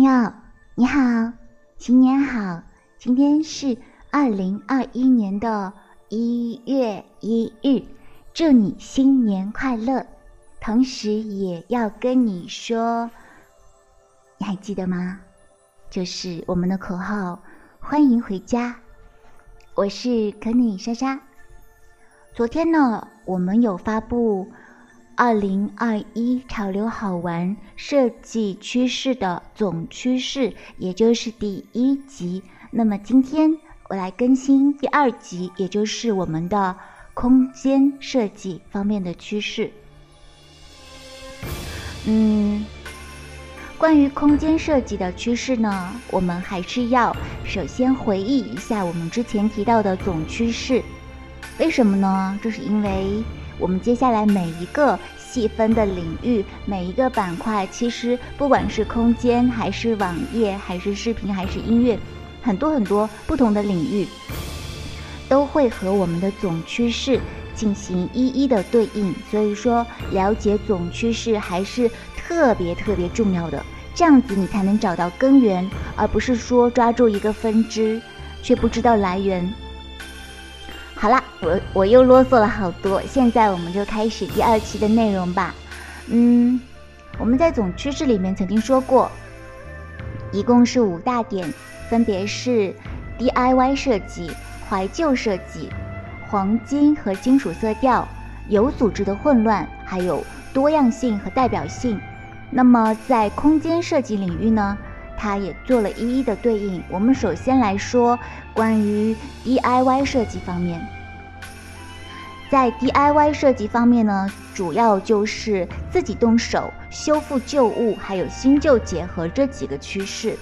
朋友，你好，新年好！今天是二零二一年的一月一日，祝你新年快乐！同时也要跟你说，你还记得吗？就是我们的口号：欢迎回家。我是可妮莎莎。昨天呢，我们有发布。二零二一潮流好玩设计趋势的总趋势，也就是第一集。那么今天我来更新第二集，也就是我们的空间设计方面的趋势。嗯，关于空间设计的趋势呢，我们还是要首先回忆一下我们之前提到的总趋势。为什么呢？这是因为。我们接下来每一个细分的领域，每一个板块，其实不管是空间，还是网页，还是视频，还是音乐，很多很多不同的领域，都会和我们的总趋势进行一一的对应。所以说，了解总趋势还是特别特别重要的，这样子你才能找到根源，而不是说抓住一个分支，却不知道来源。好了，我我又啰嗦了好多，现在我们就开始第二期的内容吧。嗯，我们在总趋势里面曾经说过，一共是五大点，分别是 DIY 设计、怀旧设计、黄金和金属色调、有组织的混乱，还有多样性和代表性。那么在空间设计领域呢，它也做了一一的对应。我们首先来说。关于 DIY 设计方面，在 DIY 设计方面呢，主要就是自己动手修复旧物，还有新旧结合这几个趋势。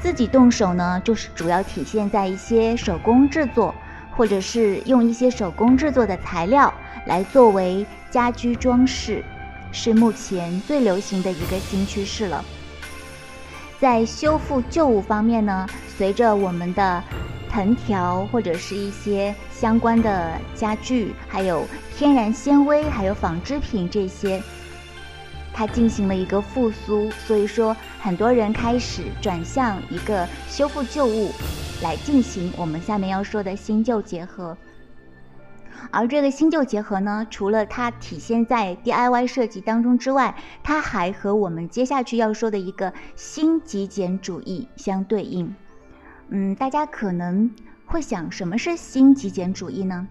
自己动手呢，就是主要体现在一些手工制作，或者是用一些手工制作的材料来作为家居装饰，是目前最流行的一个新趋势了。在修复旧物方面呢，随着我们的藤条或者是一些相关的家具，还有天然纤维，还有纺织品这些，它进行了一个复苏，所以说很多人开始转向一个修复旧物来进行我们下面要说的新旧结合。而这个新旧结合呢，除了它体现在 DIY 设计当中之外，它还和我们接下去要说的一个新极简主义相对应。嗯，大家可能会想，什么是新极简主义呢？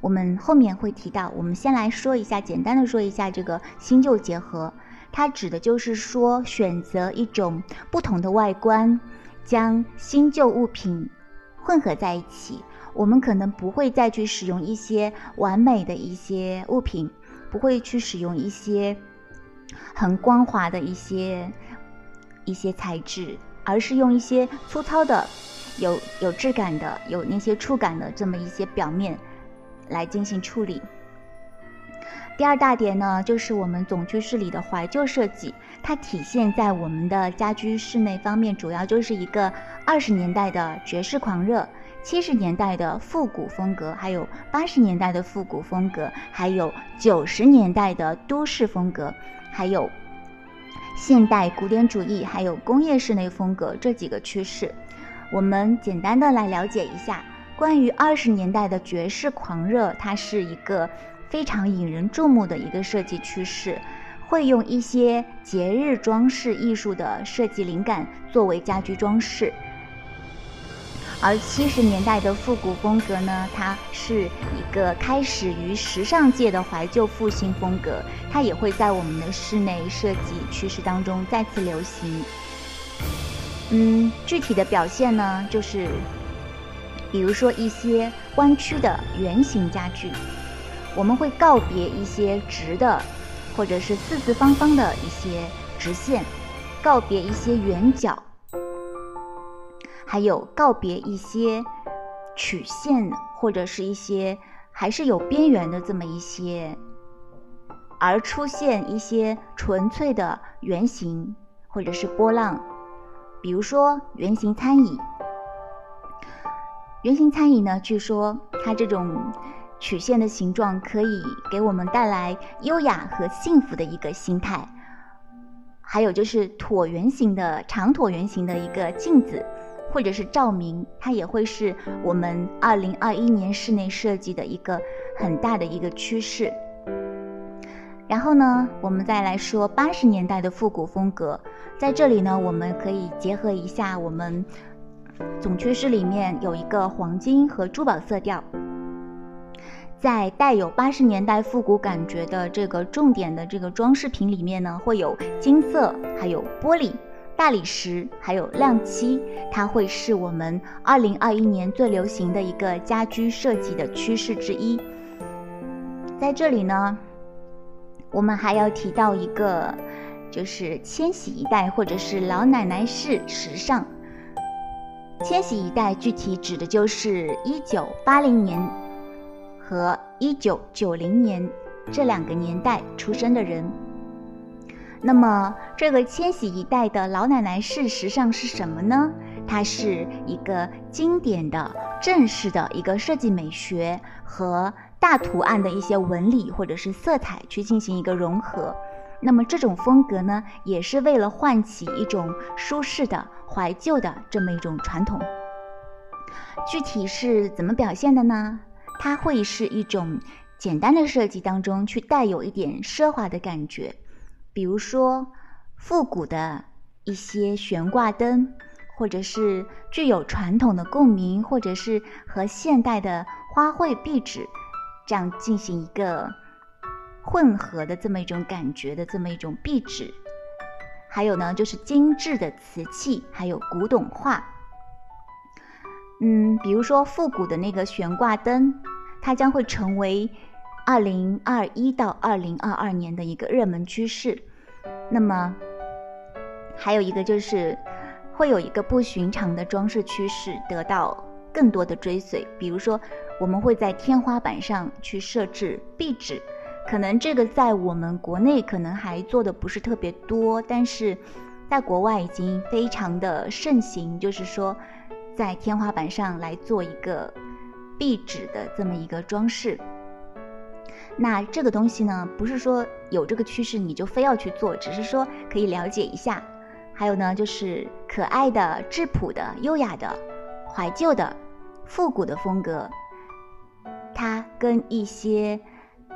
我们后面会提到。我们先来说一下，简单的说一下这个新旧结合，它指的就是说选择一种不同的外观，将新旧物品混合在一起。我们可能不会再去使用一些完美的一些物品，不会去使用一些很光滑的一些一些材质，而是用一些粗糙的、有有质感的、有那些触感的这么一些表面来进行处理。第二大点呢，就是我们总居室里的怀旧设计，它体现在我们的家居室内方面，主要就是一个二十年代的爵士狂热。七十年代的复古风格，还有八十年代的复古风格，还有九十年代的都市风格，还有现代古典主义，还有工业室内风格这几个趋势，我们简单的来了解一下。关于二十年代的爵士狂热，它是一个非常引人注目的一个设计趋势，会用一些节日装饰艺术的设计灵感作为家居装饰。而七十年代的复古风格呢，它是一个开始于时尚界的怀旧复兴风格，它也会在我们的室内设计趋势当中再次流行。嗯，具体的表现呢，就是比如说一些弯曲的圆形家具，我们会告别一些直的或者是四四方方的一些直线，告别一些圆角。还有告别一些曲线或者是一些还是有边缘的这么一些，而出现一些纯粹的圆形或者是波浪，比如说圆形餐椅。圆形餐椅呢，据说它这种曲线的形状可以给我们带来优雅和幸福的一个心态。还有就是椭圆形的长椭圆形的一个镜子，或者是照明，它也会是我们二零二一年室内设计的一个很大的一个趋势。然后呢，我们再来说八十年代的复古风格，在这里呢，我们可以结合一下我们总趋势里面有一个黄金和珠宝色调。在带有八十年代复古感觉的这个重点的这个装饰品里面呢，会有金色，还有玻璃、大理石，还有亮漆，它会是我们二零二一年最流行的一个家居设计的趋势之一。在这里呢，我们还要提到一个，就是千禧一代或者是老奶奶式时尚。千禧一代具体指的就是一九八零年。和一九九零年这两个年代出生的人，那么这个千禧一代的老奶奶式时尚是什么呢？它是一个经典的正式的一个设计美学和大图案的一些纹理或者是色彩去进行一个融合。那么这种风格呢，也是为了唤起一种舒适的怀旧的这么一种传统。具体是怎么表现的呢？它会是一种简单的设计当中去带有一点奢华的感觉，比如说复古的一些悬挂灯，或者是具有传统的共鸣，或者是和现代的花卉壁纸这样进行一个混合的这么一种感觉的这么一种壁纸，还有呢就是精致的瓷器，还有古董画。嗯，比如说复古的那个悬挂灯，它将会成为二零二一到二零二二年的一个热门趋势。那么，还有一个就是会有一个不寻常的装饰趋势得到更多的追随。比如说，我们会在天花板上去设置壁纸，可能这个在我们国内可能还做的不是特别多，但是在国外已经非常的盛行，就是说。在天花板上来做一个壁纸的这么一个装饰，那这个东西呢，不是说有这个趋势你就非要去做，只是说可以了解一下。还有呢，就是可爱的、质朴的、优雅的、怀旧的、复古的风格，它跟一些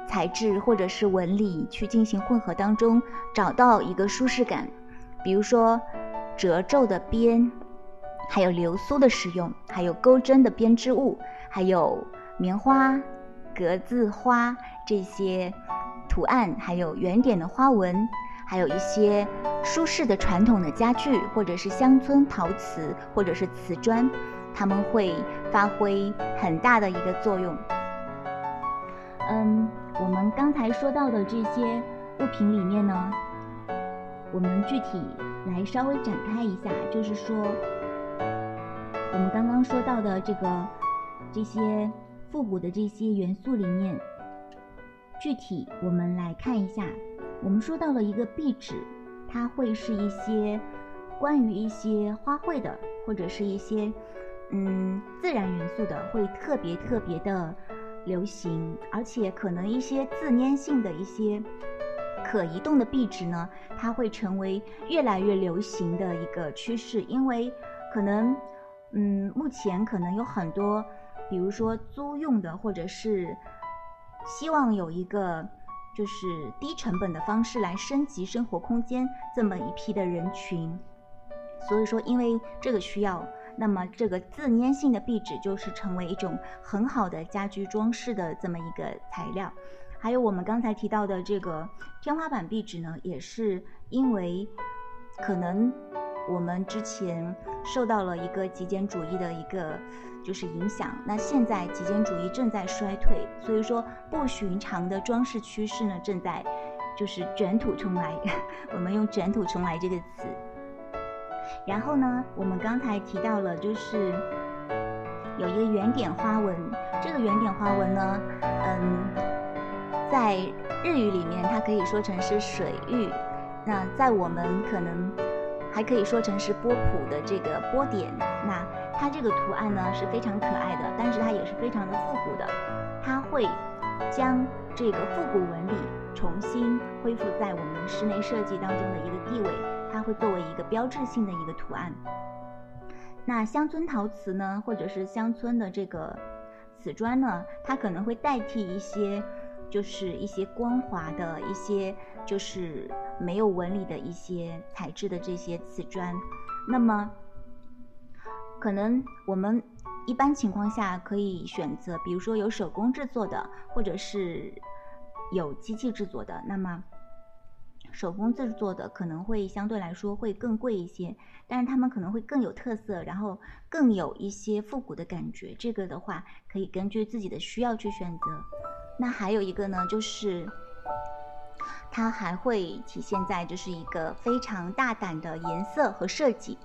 材质或者是纹理去进行混合当中，找到一个舒适感，比如说褶皱的边。还有流苏的使用，还有钩针的编织物，还有棉花、格子花这些图案，还有圆点的花纹，还有一些舒适的传统的家具，或者是乡村陶瓷，或者是瓷砖，它们会发挥很大的一个作用。嗯，我们刚才说到的这些物品里面呢，我们具体来稍微展开一下，就是说。我们刚刚说到的这个这些复古的这些元素里面，具体我们来看一下。我们说到了一个壁纸，它会是一些关于一些花卉的，或者是一些嗯自然元素的，会特别特别的流行，而且可能一些自粘性的一些可移动的壁纸呢，它会成为越来越流行的一个趋势，因为可能。嗯，目前可能有很多，比如说租用的，或者是希望有一个就是低成本的方式来升级生活空间这么一批的人群。所以说，因为这个需要，那么这个自粘性的壁纸就是成为一种很好的家居装饰的这么一个材料。还有我们刚才提到的这个天花板壁纸呢，也是因为可能。我们之前受到了一个极简主义的一个就是影响，那现在极简主义正在衰退，所以说不寻常的装饰趋势呢正在就是卷土重来。我们用卷土重来这个词。然后呢，我们刚才提到了就是有一个圆点花纹，这个圆点花纹呢，嗯，在日语里面它可以说成是水玉，那在我们可能。还可以说成是波普的这个波点，那它这个图案呢是非常可爱的，但是它也是非常的复古的。它会将这个复古纹理重新恢复在我们室内设计当中的一个地位，它会作为一个标志性的一个图案。那乡村陶瓷呢，或者是乡村的这个瓷砖呢，它可能会代替一些，就是一些光滑的一些，就是没有纹理的一些材质的这些瓷砖。那么，可能我们一般情况下可以选择，比如说有手工制作的，或者是有机器制作的。那么。手工制作的可能会相对来说会更贵一些，但是他们可能会更有特色，然后更有一些复古的感觉。这个的话可以根据自己的需要去选择。那还有一个呢，就是它还会体现在就是一个非常大胆的颜色和设计。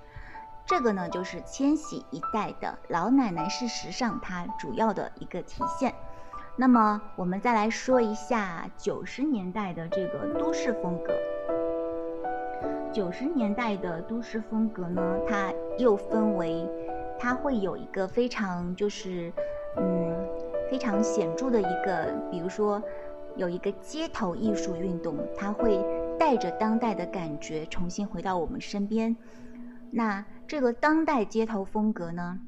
这个呢就是千禧一代的老奶奶是时尚，它主要的一个体现。那么我们再来说一下九十年代的这个都市风格。九十年代的都市风格呢，它又分为，它会有一个非常就是，嗯，非常显著的一个，比如说有一个街头艺术运动，它会带着当代的感觉重新回到我们身边。那这个当代街头风格呢？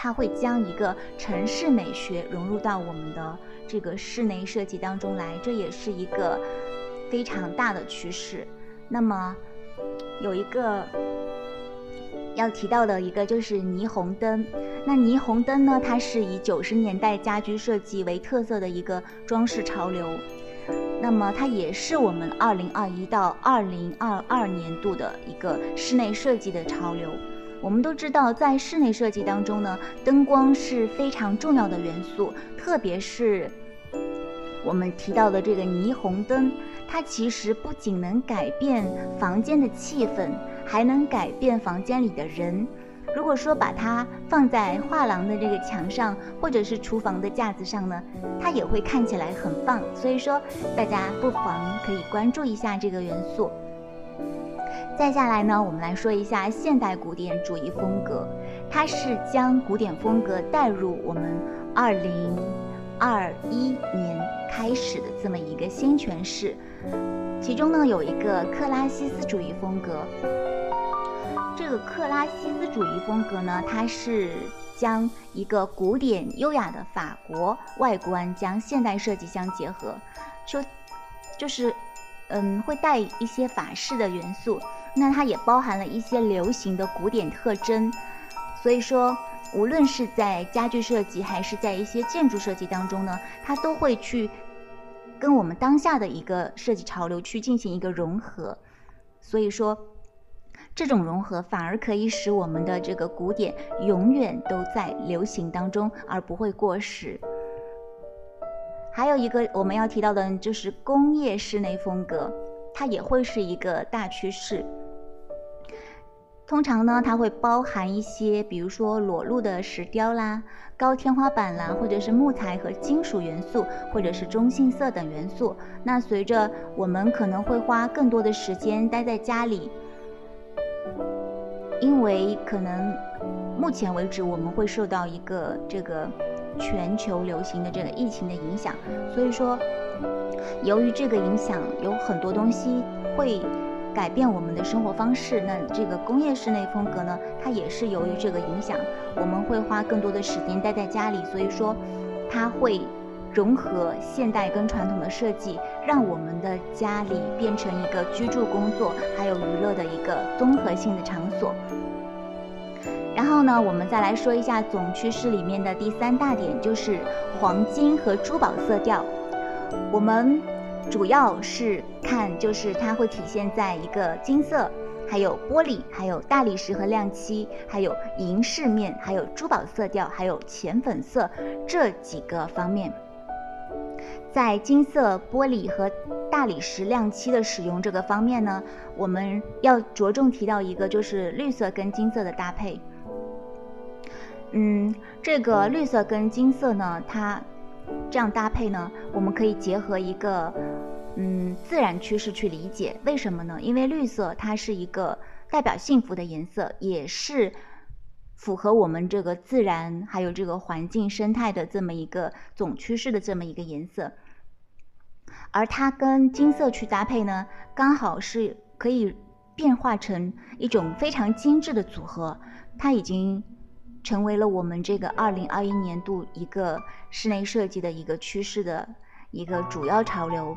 它会将一个城市美学融入到我们的这个室内设计当中来，这也是一个非常大的趋势。那么，有一个要提到的一个就是霓虹灯。那霓虹灯呢，它是以九十年代家居设计为特色的一个装饰潮流。那么，它也是我们二零二一到二零二二年度的一个室内设计的潮流。我们都知道，在室内设计当中呢，灯光是非常重要的元素，特别是我们提到的这个霓虹灯，它其实不仅能改变房间的气氛，还能改变房间里的人。如果说把它放在画廊的这个墙上，或者是厨房的架子上呢，它也会看起来很棒。所以说，大家不妨可以关注一下这个元素。再下来呢，我们来说一下现代古典主义风格，它是将古典风格带入我们二零二一年开始的这么一个新诠释。其中呢，有一个克拉西斯主义风格。这个克拉西斯主义风格呢，它是将一个古典优雅的法国外观将现代设计相结合，就就是。嗯，会带一些法式的元素，那它也包含了一些流行的古典特征。所以说，无论是在家具设计还是在一些建筑设计当中呢，它都会去跟我们当下的一个设计潮流去进行一个融合。所以说，这种融合反而可以使我们的这个古典永远都在流行当中，而不会过时。还有一个我们要提到的，就是工业室内风格，它也会是一个大趋势。通常呢，它会包含一些，比如说裸露的石雕啦、高天花板啦，或者是木材和金属元素，或者是中性色等元素。那随着我们可能会花更多的时间待在家里，因为可能目前为止我们会受到一个这个。全球流行的这个疫情的影响，所以说，由于这个影响，有很多东西会改变我们的生活方式。那这个工业室内风格呢，它也是由于这个影响，我们会花更多的时间待在家里，所以说，它会融合现代跟传统的设计，让我们的家里变成一个居住、工作还有娱乐的一个综合性的场所。然后呢，我们再来说一下总趋势里面的第三大点，就是黄金和珠宝色调。我们主要是看，就是它会体现在一个金色，还有玻璃，还有大理石和亮漆，还有银饰面，还有珠宝色调，还有浅粉色这几个方面。在金色、玻璃和大理石亮漆的使用这个方面呢，我们要着重提到一个，就是绿色跟金色的搭配。嗯，这个绿色跟金色呢，它这样搭配呢，我们可以结合一个嗯自然趋势去理解。为什么呢？因为绿色它是一个代表幸福的颜色，也是符合我们这个自然还有这个环境生态的这么一个总趋势的这么一个颜色。而它跟金色去搭配呢，刚好是可以变化成一种非常精致的组合。它已经成为了我们这个二零二一年度一个室内设计的一个趋势的一个主要潮流。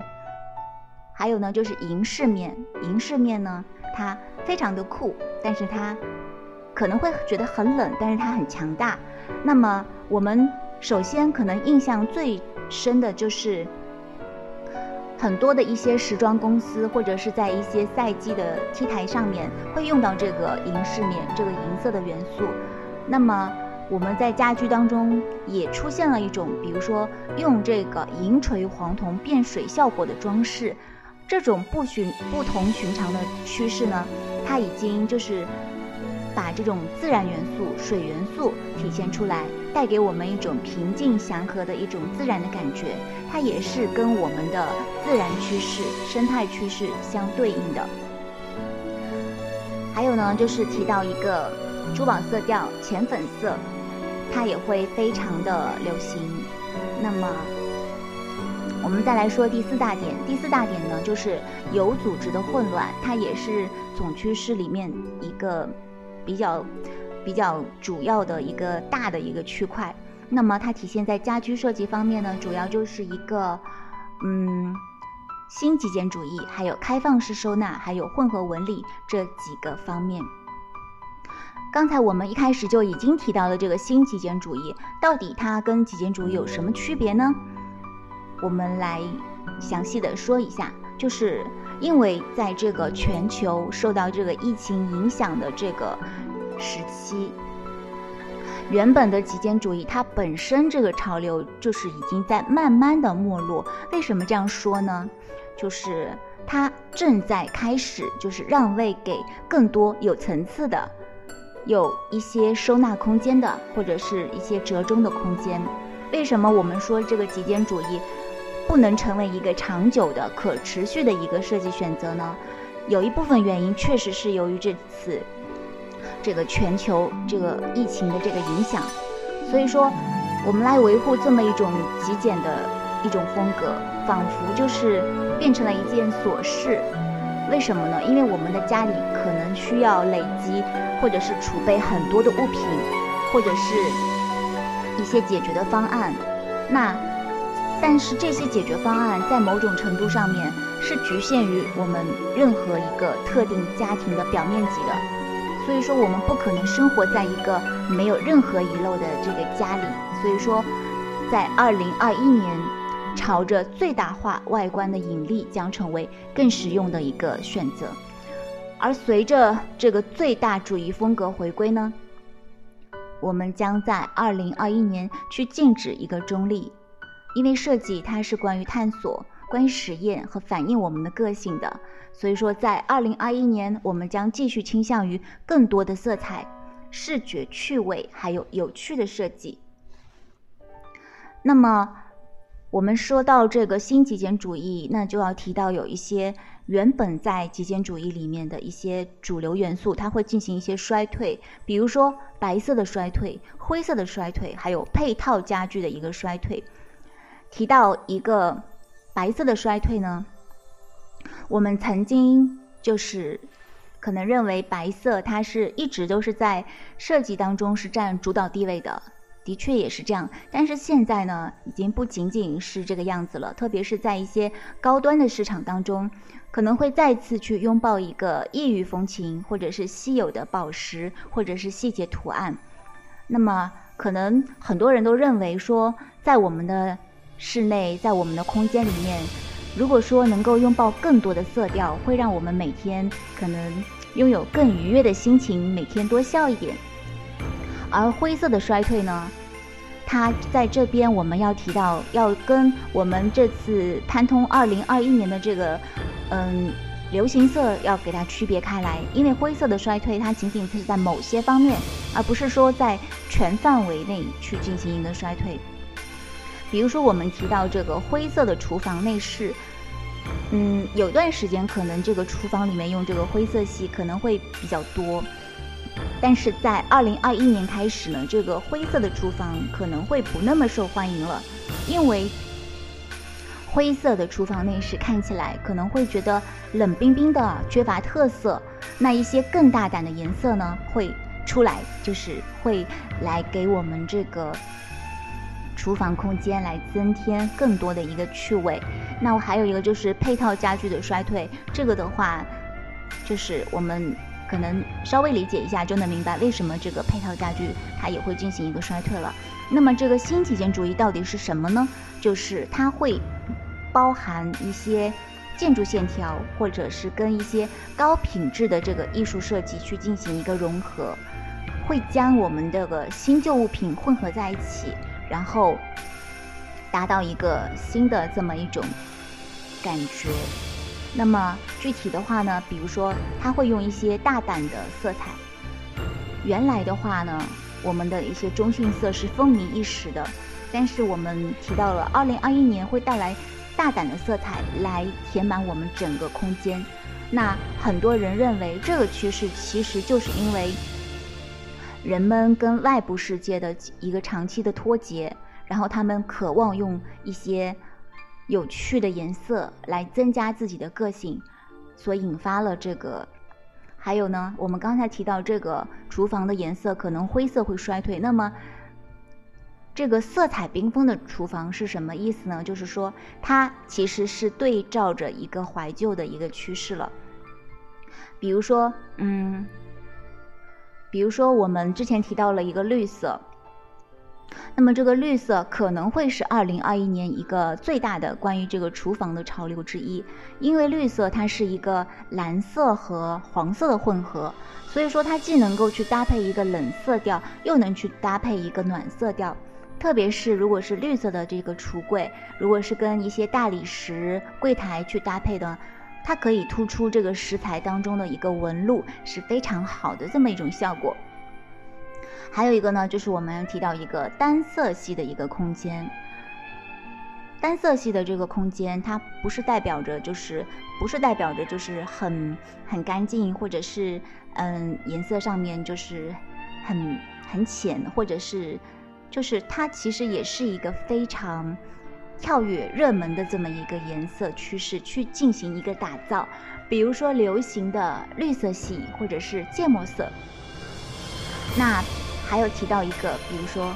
还有呢，就是银饰面，银饰面呢，它非常的酷，但是它可能会觉得很冷，但是它很强大。那么我们首先可能印象最深的就是。很多的一些时装公司，或者是在一些赛季的 T 台上面，会用到这个银饰面，这个银色的元素。那么我们在家居当中也出现了一种，比如说用这个银锤黄铜变水效果的装饰，这种不寻不同寻常的趋势呢，它已经就是把这种自然元素、水元素体现出来。带给我们一种平静祥和的一种自然的感觉，它也是跟我们的自然趋势、生态趋势相对应的。还有呢，就是提到一个珠宝色调浅粉色，它也会非常的流行。那么，我们再来说第四大点，第四大点呢，就是有组织的混乱，它也是总趋势里面一个比较。比较主要的一个大的一个区块，那么它体现在家居设计方面呢，主要就是一个，嗯，新极简主义，还有开放式收纳，还有混合纹理这几个方面。刚才我们一开始就已经提到了这个新极简主义，到底它跟极简主义有什么区别呢？我们来详细的说一下，就是因为在这个全球受到这个疫情影响的这个。时期，原本的极简主义，它本身这个潮流就是已经在慢慢的没落。为什么这样说呢？就是它正在开始，就是让位给更多有层次的、有一些收纳空间的，或者是一些折中的空间。为什么我们说这个极简主义不能成为一个长久的、可持续的一个设计选择呢？有一部分原因确实是由于这次。这个全球这个疫情的这个影响，所以说我们来维护这么一种极简的一种风格，仿佛就是变成了一件琐事。为什么呢？因为我们的家里可能需要累积或者是储备很多的物品，或者是一些解决的方案。那但是这些解决方案在某种程度上面是局限于我们任何一个特定家庭的表面积的。所以说，我们不可能生活在一个没有任何遗漏的这个家里。所以说，在二零二一年，朝着最大化外观的引力将成为更实用的一个选择。而随着这个最大主义风格回归呢，我们将在二零二一年去禁止一个中立，因为设计它是关于探索。关于实验和反映我们的个性的，所以说在二零二一年，我们将继续倾向于更多的色彩、视觉趣味，还有有趣的设计。那么，我们说到这个新极简主义，那就要提到有一些原本在极简主义里面的一些主流元素，它会进行一些衰退，比如说白色的衰退、灰色的衰退，还有配套家具的一个衰退。提到一个。白色的衰退呢？我们曾经就是可能认为白色它是一直都是在设计当中是占主导地位的，的确也是这样。但是现在呢，已经不仅仅是这个样子了。特别是在一些高端的市场当中，可能会再次去拥抱一个异域风情，或者是稀有的宝石，或者是细节图案。那么，可能很多人都认为说，在我们的室内在我们的空间里面，如果说能够拥抱更多的色调，会让我们每天可能拥有更愉悦的心情，每天多笑一点。而灰色的衰退呢，它在这边我们要提到，要跟我们这次潘通二零二一年的这个嗯流行色要给它区别开来，因为灰色的衰退它仅仅是在某些方面，而不是说在全范围内去进行一个衰退。比如说，我们提到这个灰色的厨房内饰，嗯，有段时间可能这个厨房里面用这个灰色系可能会比较多，但是在二零二一年开始呢，这个灰色的厨房可能会不那么受欢迎了，因为灰色的厨房内饰看起来可能会觉得冷冰冰的，缺乏特色。那一些更大胆的颜色呢，会出来，就是会来给我们这个厨房空间来增添更多的一个趣味。那我还有一个就是配套家具的衰退，这个的话，就是我们可能稍微理解一下就能明白为什么这个配套家具它也会进行一个衰退了。那么这个新体验主义到底是什么呢？就是它会。包含一些建筑线条，或者是跟一些高品质的这个艺术设计去进行一个融合，会将我们这个新旧物品混合在一起，然后达到一个新的这么一种感觉。那么具体的话呢，比如说它会用一些大胆的色彩。原来的话呢，我们的一些中性色是风靡一时的，但是我们提到了二零二一年会带来。大胆的色彩来填满我们整个空间，那很多人认为这个趋势其实就是因为人们跟外部世界的一个长期的脱节，然后他们渴望用一些有趣的颜色来增加自己的个性，所引发了这个。还有呢，我们刚才提到这个厨房的颜色可能灰色会衰退，那么。这个色彩缤纷的厨房是什么意思呢？就是说，它其实是对照着一个怀旧的一个趋势了。比如说，嗯，比如说我们之前提到了一个绿色，那么这个绿色可能会是二零二一年一个最大的关于这个厨房的潮流之一，因为绿色它是一个蓝色和黄色的混合，所以说它既能够去搭配一个冷色调，又能去搭配一个暖色调。特别是如果是绿色的这个橱柜，如果是跟一些大理石柜台去搭配的，它可以突出这个石材当中的一个纹路，是非常好的这么一种效果。还有一个呢，就是我们提到一个单色系的一个空间。单色系的这个空间，它不是代表着就是不是代表着就是很很干净，或者是嗯颜色上面就是很很浅，或者是。就是它其实也是一个非常跳跃、热门的这么一个颜色趋势，去进行一个打造。比如说流行的绿色系，或者是芥末色。那还有提到一个，比如说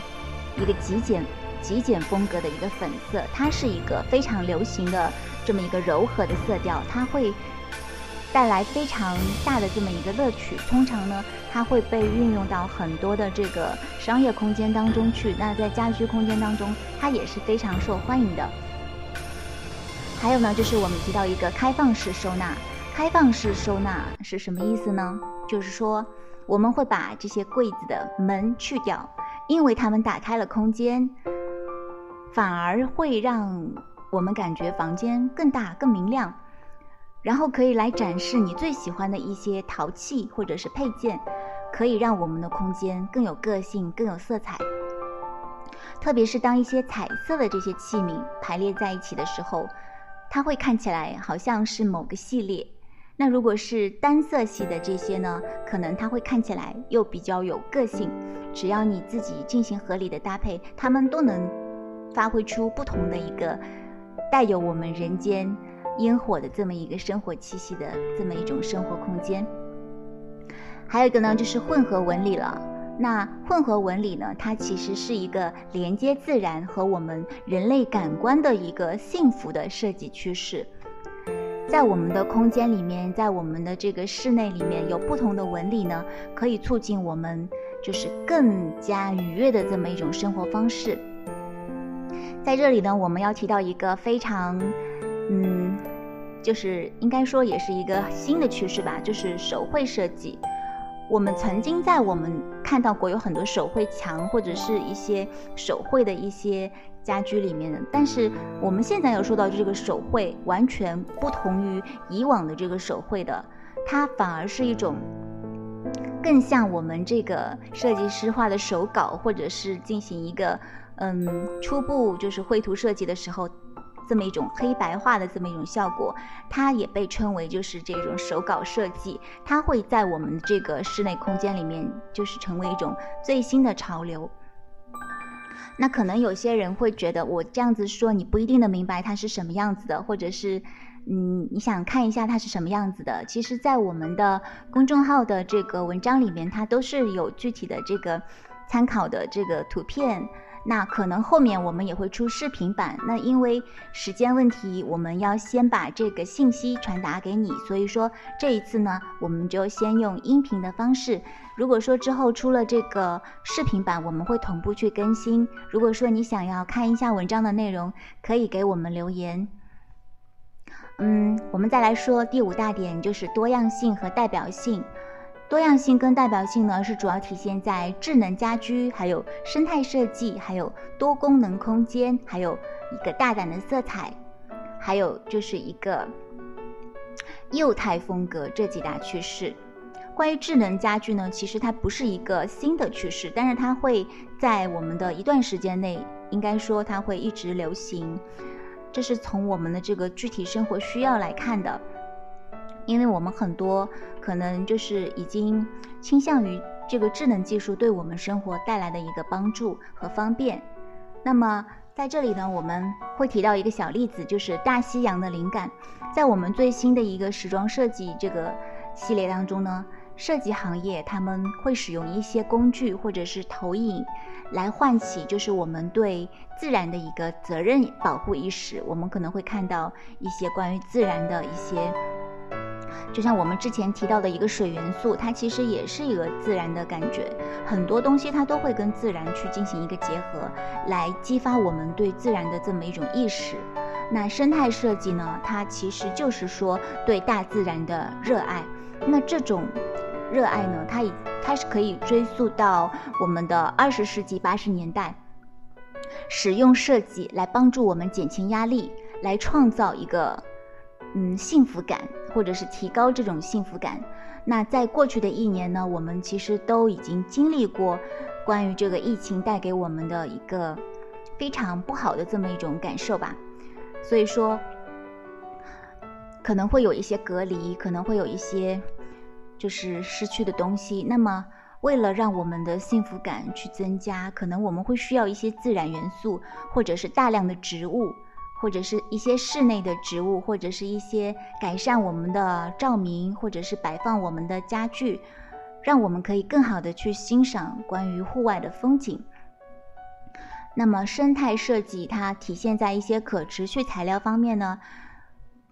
一个极简、极简风格的一个粉色，它是一个非常流行的这么一个柔和的色调，它会。带来非常大的这么一个乐趣，通常呢，它会被运用到很多的这个商业空间当中去。那在家居空间当中，它也是非常受欢迎的。还有呢，就是我们提到一个开放式收纳。开放式收纳是什么意思呢？就是说，我们会把这些柜子的门去掉，因为它们打开了空间，反而会让我们感觉房间更大、更明亮。然后可以来展示你最喜欢的一些陶器或者是配件，可以让我们的空间更有个性、更有色彩。特别是当一些彩色的这些器皿排列在一起的时候，它会看起来好像是某个系列。那如果是单色系的这些呢，可能它会看起来又比较有个性。只要你自己进行合理的搭配，它们都能发挥出不同的一个带有我们人间。烟火的这么一个生活气息的这么一种生活空间，还有一个呢，就是混合纹理了。那混合纹理呢，它其实是一个连接自然和我们人类感官的一个幸福的设计趋势。在我们的空间里面，在我们的这个室内里面有不同的纹理呢，可以促进我们就是更加愉悦的这么一种生活方式。在这里呢，我们要提到一个非常。嗯，就是应该说也是一个新的趋势吧，就是手绘设计。我们曾经在我们看到过有很多手绘墙或者是一些手绘的一些家居里面的，但是我们现在要说到这个手绘，完全不同于以往的这个手绘的，它反而是一种更像我们这个设计师画的手稿，或者是进行一个嗯初步就是绘图设计的时候。这么一种黑白画的这么一种效果，它也被称为就是这种手稿设计，它会在我们这个室内空间里面就是成为一种最新的潮流。那可能有些人会觉得我这样子说，你不一定能明白它是什么样子的，或者是，嗯，你想看一下它是什么样子的。其实，在我们的公众号的这个文章里面，它都是有具体的这个参考的这个图片。那可能后面我们也会出视频版。那因为时间问题，我们要先把这个信息传达给你，所以说这一次呢，我们就先用音频的方式。如果说之后出了这个视频版，我们会同步去更新。如果说你想要看一下文章的内容，可以给我们留言。嗯，我们再来说第五大点，就是多样性和代表性。多样性跟代表性呢，是主要体现在智能家居、还有生态设计、还有多功能空间、还有一个大胆的色彩，还有就是一个幼态风格这几大趋势。关于智能家居呢，其实它不是一个新的趋势，但是它会在我们的一段时间内，应该说它会一直流行。这是从我们的这个具体生活需要来看的。因为我们很多可能就是已经倾向于这个智能技术对我们生活带来的一个帮助和方便。那么在这里呢，我们会提到一个小例子，就是大西洋的灵感。在我们最新的一个时装设计这个系列当中呢，设计行业他们会使用一些工具或者是投影，来唤起就是我们对自然的一个责任保护意识。我们可能会看到一些关于自然的一些。就像我们之前提到的一个水元素，它其实也是一个自然的感觉。很多东西它都会跟自然去进行一个结合，来激发我们对自然的这么一种意识。那生态设计呢，它其实就是说对大自然的热爱。那这种热爱呢，它已它是可以追溯到我们的二十世纪八十年代，使用设计来帮助我们减轻压力，来创造一个。嗯，幸福感，或者是提高这种幸福感。那在过去的一年呢，我们其实都已经经历过关于这个疫情带给我们的一个非常不好的这么一种感受吧。所以说，可能会有一些隔离，可能会有一些就是失去的东西。那么，为了让我们的幸福感去增加，可能我们会需要一些自然元素，或者是大量的植物。或者是一些室内的植物，或者是一些改善我们的照明，或者是摆放我们的家具，让我们可以更好的去欣赏关于户外的风景。那么生态设计它体现在一些可持续材料方面呢？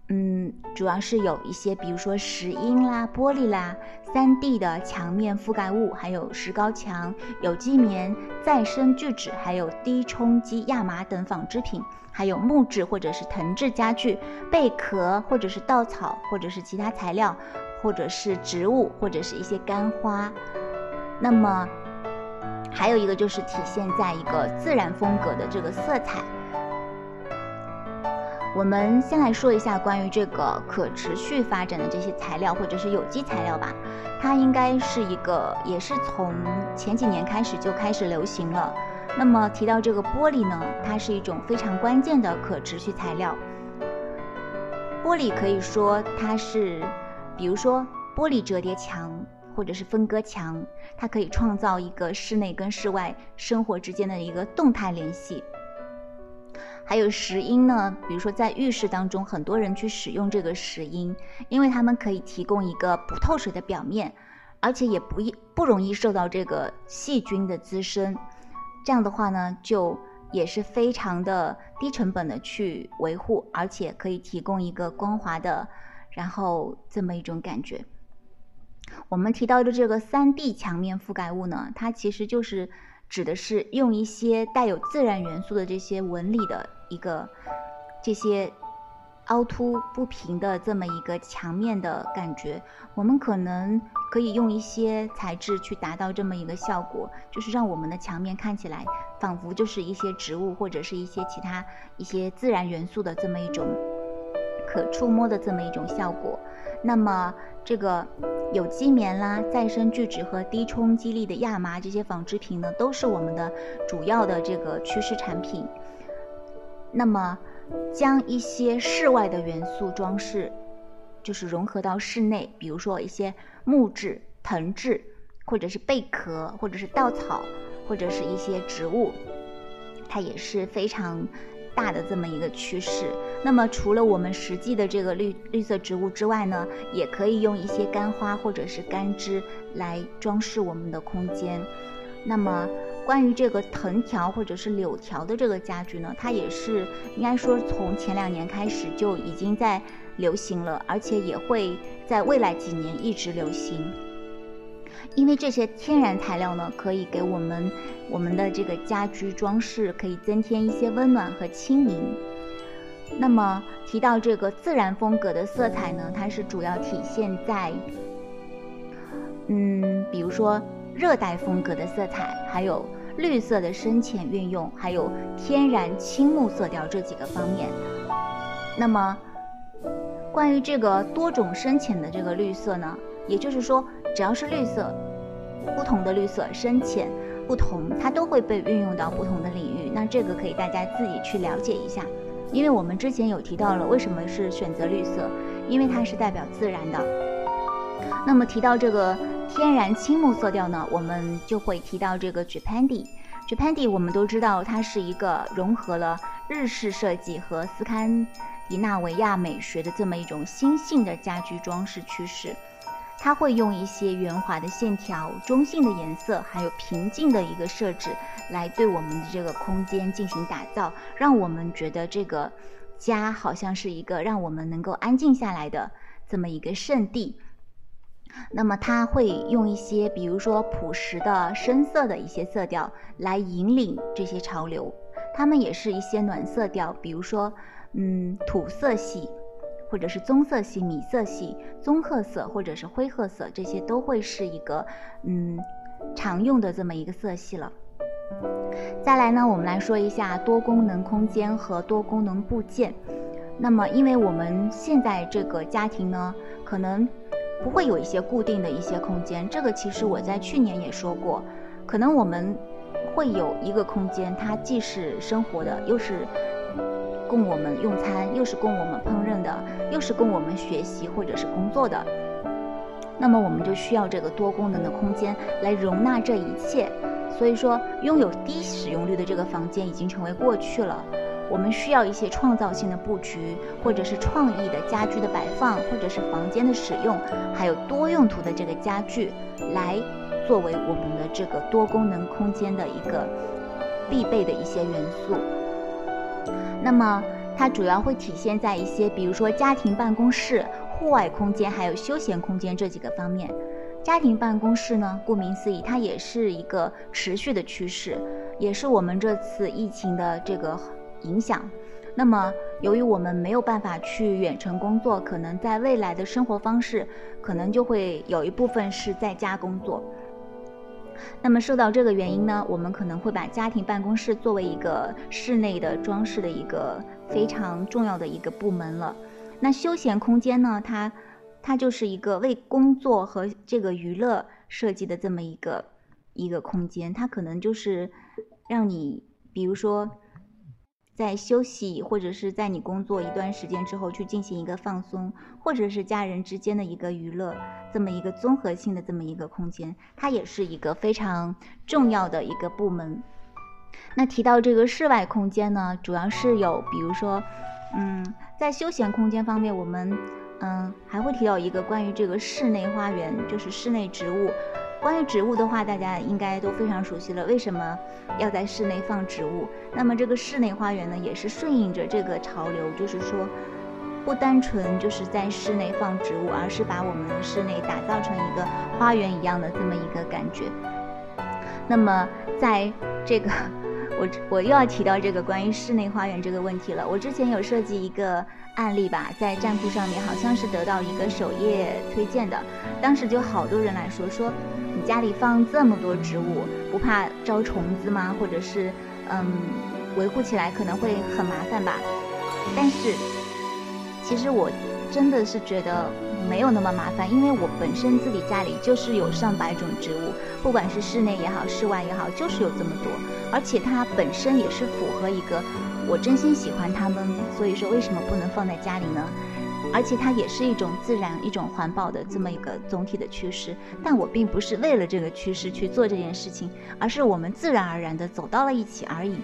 嗯，主要是有一些，比如说石英啦、玻璃啦、三 D 的墙面覆盖物，还有石膏墙、有机棉、再生聚酯，还有低冲击亚麻等纺织品，还有木质或者是藤制家具、贝壳或者是稻草或者是其他材料，或者是植物或者是一些干花。那么还有一个就是体现在一个自然风格的这个色彩。我们先来说一下关于这个可持续发展的这些材料，或者是有机材料吧。它应该是一个，也是从前几年开始就开始流行了。那么提到这个玻璃呢，它是一种非常关键的可持续材料。玻璃可以说它是，比如说玻璃折叠墙或者是分割墙，它可以创造一个室内跟室外生活之间的一个动态联系。还有石英呢，比如说在浴室当中，很多人去使用这个石英，因为它们可以提供一个不透水的表面，而且也不易不容易受到这个细菌的滋生。这样的话呢，就也是非常的低成本的去维护，而且可以提供一个光滑的，然后这么一种感觉。我们提到的这个三 D 墙面覆盖物呢，它其实就是。指的是用一些带有自然元素的这些纹理的一个这些凹凸不平的这么一个墙面的感觉，我们可能可以用一些材质去达到这么一个效果，就是让我们的墙面看起来仿佛就是一些植物或者是一些其他一些自然元素的这么一种可触摸的这么一种效果。那么这个。有机棉啦、再生聚酯和低冲击力的亚麻这些纺织品呢，都是我们的主要的这个趋势产品。那么，将一些室外的元素装饰，就是融合到室内，比如说一些木质、藤质，或者是贝壳，或者是稻草，或者是一些植物，它也是非常大的这么一个趋势。那么除了我们实际的这个绿绿色植物之外呢，也可以用一些干花或者是干枝来装饰我们的空间。那么关于这个藤条或者是柳条的这个家具呢，它也是应该说从前两年开始就已经在流行了，而且也会在未来几年一直流行。因为这些天然材料呢，可以给我们我们的这个家居装饰可以增添一些温暖和轻盈。那么提到这个自然风格的色彩呢，它是主要体现在，嗯，比如说热带风格的色彩，还有绿色的深浅运用，还有天然青木色调这几个方面。那么关于这个多种深浅的这个绿色呢，也就是说，只要是绿色，不同的绿色深浅不同，它都会被运用到不同的领域。那这个可以大家自己去了解一下。因为我们之前有提到了为什么是选择绿色，因为它是代表自然的。那么提到这个天然青木色调呢，我们就会提到这个 Japandi。Japandi 我们都知道，它是一个融合了日式设计和斯堪的纳维亚美学的这么一种新兴的家居装饰趋势。它会用一些圆滑的线条、中性的颜色，还有平静的一个设置，来对我们的这个空间进行打造，让我们觉得这个家好像是一个让我们能够安静下来的这么一个圣地。那么它会用一些，比如说朴实的深色的一些色调来引领这些潮流，它们也是一些暖色调，比如说，嗯，土色系。或者是棕色系、米色系、棕褐色，或者是灰褐色，这些都会是一个嗯常用的这么一个色系了。再来呢，我们来说一下多功能空间和多功能部件。那么，因为我们现在这个家庭呢，可能不会有一些固定的一些空间。这个其实我在去年也说过，可能我们会有一个空间，它既是生活的，又是。供我们用餐，又是供我们烹饪的，又是供我们学习或者是工作的，那么我们就需要这个多功能的空间来容纳这一切。所以说，拥有低使用率的这个房间已经成为过去了。我们需要一些创造性的布局，或者是创意的家居的摆放，或者是房间的使用，还有多用途的这个家具，来作为我们的这个多功能空间的一个必备的一些元素。那么它主要会体现在一些，比如说家庭办公室、户外空间，还有休闲空间这几个方面。家庭办公室呢，顾名思义，它也是一个持续的趋势，也是我们这次疫情的这个影响。那么，由于我们没有办法去远程工作，可能在未来的生活方式，可能就会有一部分是在家工作。那么受到这个原因呢，我们可能会把家庭办公室作为一个室内的装饰的一个非常重要的一个部门了。那休闲空间呢，它它就是一个为工作和这个娱乐设计的这么一个一个空间，它可能就是让你，比如说。在休息，或者是在你工作一段时间之后去进行一个放松，或者是家人之间的一个娱乐，这么一个综合性的这么一个空间，它也是一个非常重要的一个部门。那提到这个室外空间呢，主要是有，比如说，嗯，在休闲空间方面，我们嗯还会提到一个关于这个室内花园，就是室内植物。关于植物的话，大家应该都非常熟悉了。为什么要在室内放植物？那么这个室内花园呢，也是顺应着这个潮流，就是说，不单纯就是在室内放植物，而是把我们室内打造成一个花园一样的这么一个感觉。那么在这个，我我又要提到这个关于室内花园这个问题了。我之前有设计一个。案例吧，在站库上面好像是得到一个首页推荐的，当时就好多人来说说，家里放这么多植物，不怕招虫子吗？或者是，嗯，维护起来可能会很麻烦吧？但是，其实我真的是觉得没有那么麻烦，因为我本身自己家里就是有上百种植物，不管是室内也好，室外也好，就是有这么多，而且它本身也是符合一个。我真心喜欢它们，所以说为什么不能放在家里呢？而且它也是一种自然、一种环保的这么一个总体的趋势。但我并不是为了这个趋势去做这件事情，而是我们自然而然的走到了一起而已。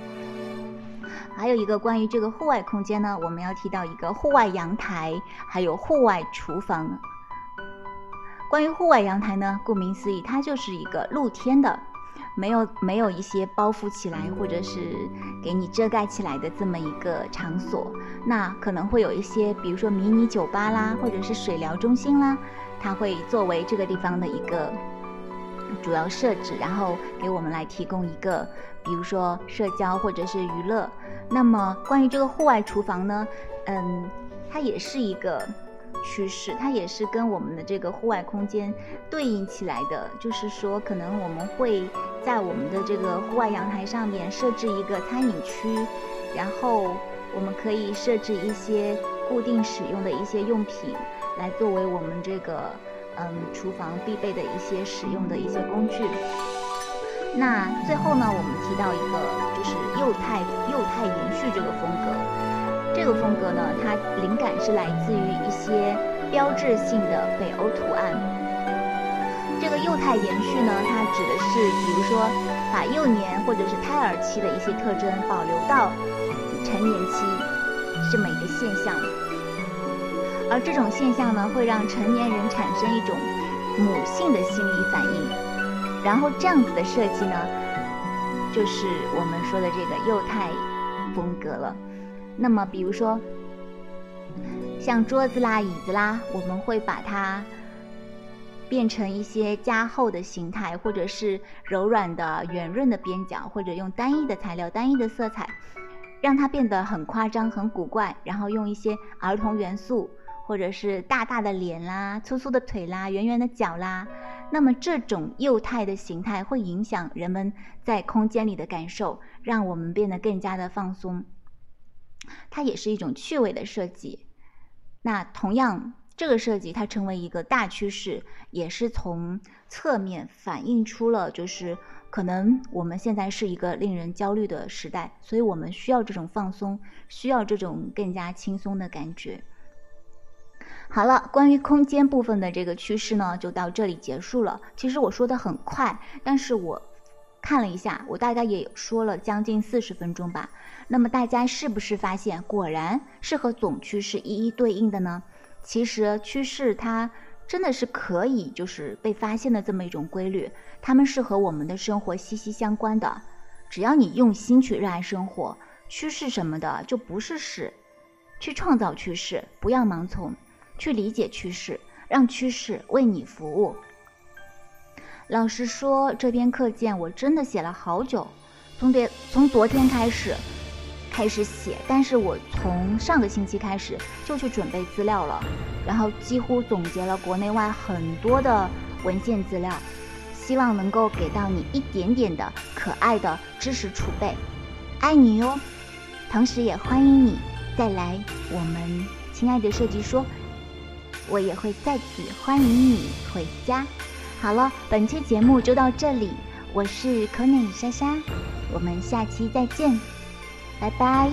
还有一个关于这个户外空间呢，我们要提到一个户外阳台，还有户外厨房。关于户外阳台呢，顾名思义，它就是一个露天的，没有没有一些包覆起来或者是给你遮盖起来的这么一个场所。那可能会有一些，比如说迷你酒吧啦，或者是水疗中心啦，它会作为这个地方的一个主要设置，然后给我们来提供一个，比如说社交或者是娱乐。那么关于这个户外厨房呢，嗯，它也是一个。趋势，它也是跟我们的这个户外空间对应起来的。就是说，可能我们会在我们的这个户外阳台上面设置一个餐饮区，然后我们可以设置一些固定使用的一些用品，来作为我们这个嗯厨房必备的一些使用的一些工具。那最后呢，我们提到一个就是幼态幼态延续这个风格。这个风格呢，它灵感是来自于一些标志性的北欧图案。这个幼态延续呢，它指的是，比如说把幼年或者是胎儿期的一些特征保留到成年期这么一个现象。而这种现象呢，会让成年人产生一种母性的心理反应。然后这样子的设计呢，就是我们说的这个幼态风格了。那么，比如说，像桌子啦、椅子啦，我们会把它变成一些加厚的形态，或者是柔软的、圆润的边角，或者用单一的材料、单一的色彩，让它变得很夸张、很古怪。然后用一些儿童元素，或者是大大的脸啦、粗粗的腿啦、圆圆的脚啦。那么，这种幼态的形态会影响人们在空间里的感受，让我们变得更加的放松。它也是一种趣味的设计。那同样，这个设计它成为一个大趋势，也是从侧面反映出了，就是可能我们现在是一个令人焦虑的时代，所以我们需要这种放松，需要这种更加轻松的感觉。好了，关于空间部分的这个趋势呢，就到这里结束了。其实我说的很快，但是我看了一下，我大概也说了将近四十分钟吧。那么大家是不是发现，果然是和总趋势一一对应的呢？其实趋势它真的是可以就是被发现的这么一种规律，它们是和我们的生活息息相关的。只要你用心去热爱生活，趋势什么的就不是事。去创造趋势，不要盲从；去理解趋势，让趋势为你服务。老实说，这篇课件我真的写了好久，从昨从昨天开始。开始写，但是我从上个星期开始就去准备资料了，然后几乎总结了国内外很多的文献资料，希望能够给到你一点点的可爱的知识储备，爱你哟！同时也欢迎你再来我们亲爱的设计说，我也会再次欢迎你回家。好了，本期节目就到这里，我是 Conny 莎莎，我们下期再见。拜拜。